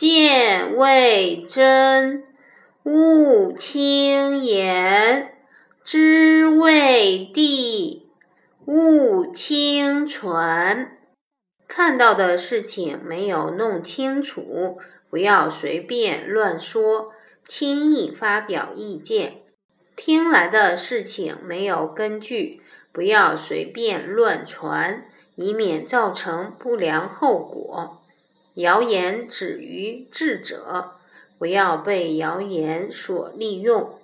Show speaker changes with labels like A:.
A: 见未真，勿轻言；知未地，勿轻传。看到的事情没有弄清楚，不要随便乱说，轻易发表意见；听来的事情没有根据，不要随便乱传，以免造成不良后果。谣言止于智者，不要被谣言所利用。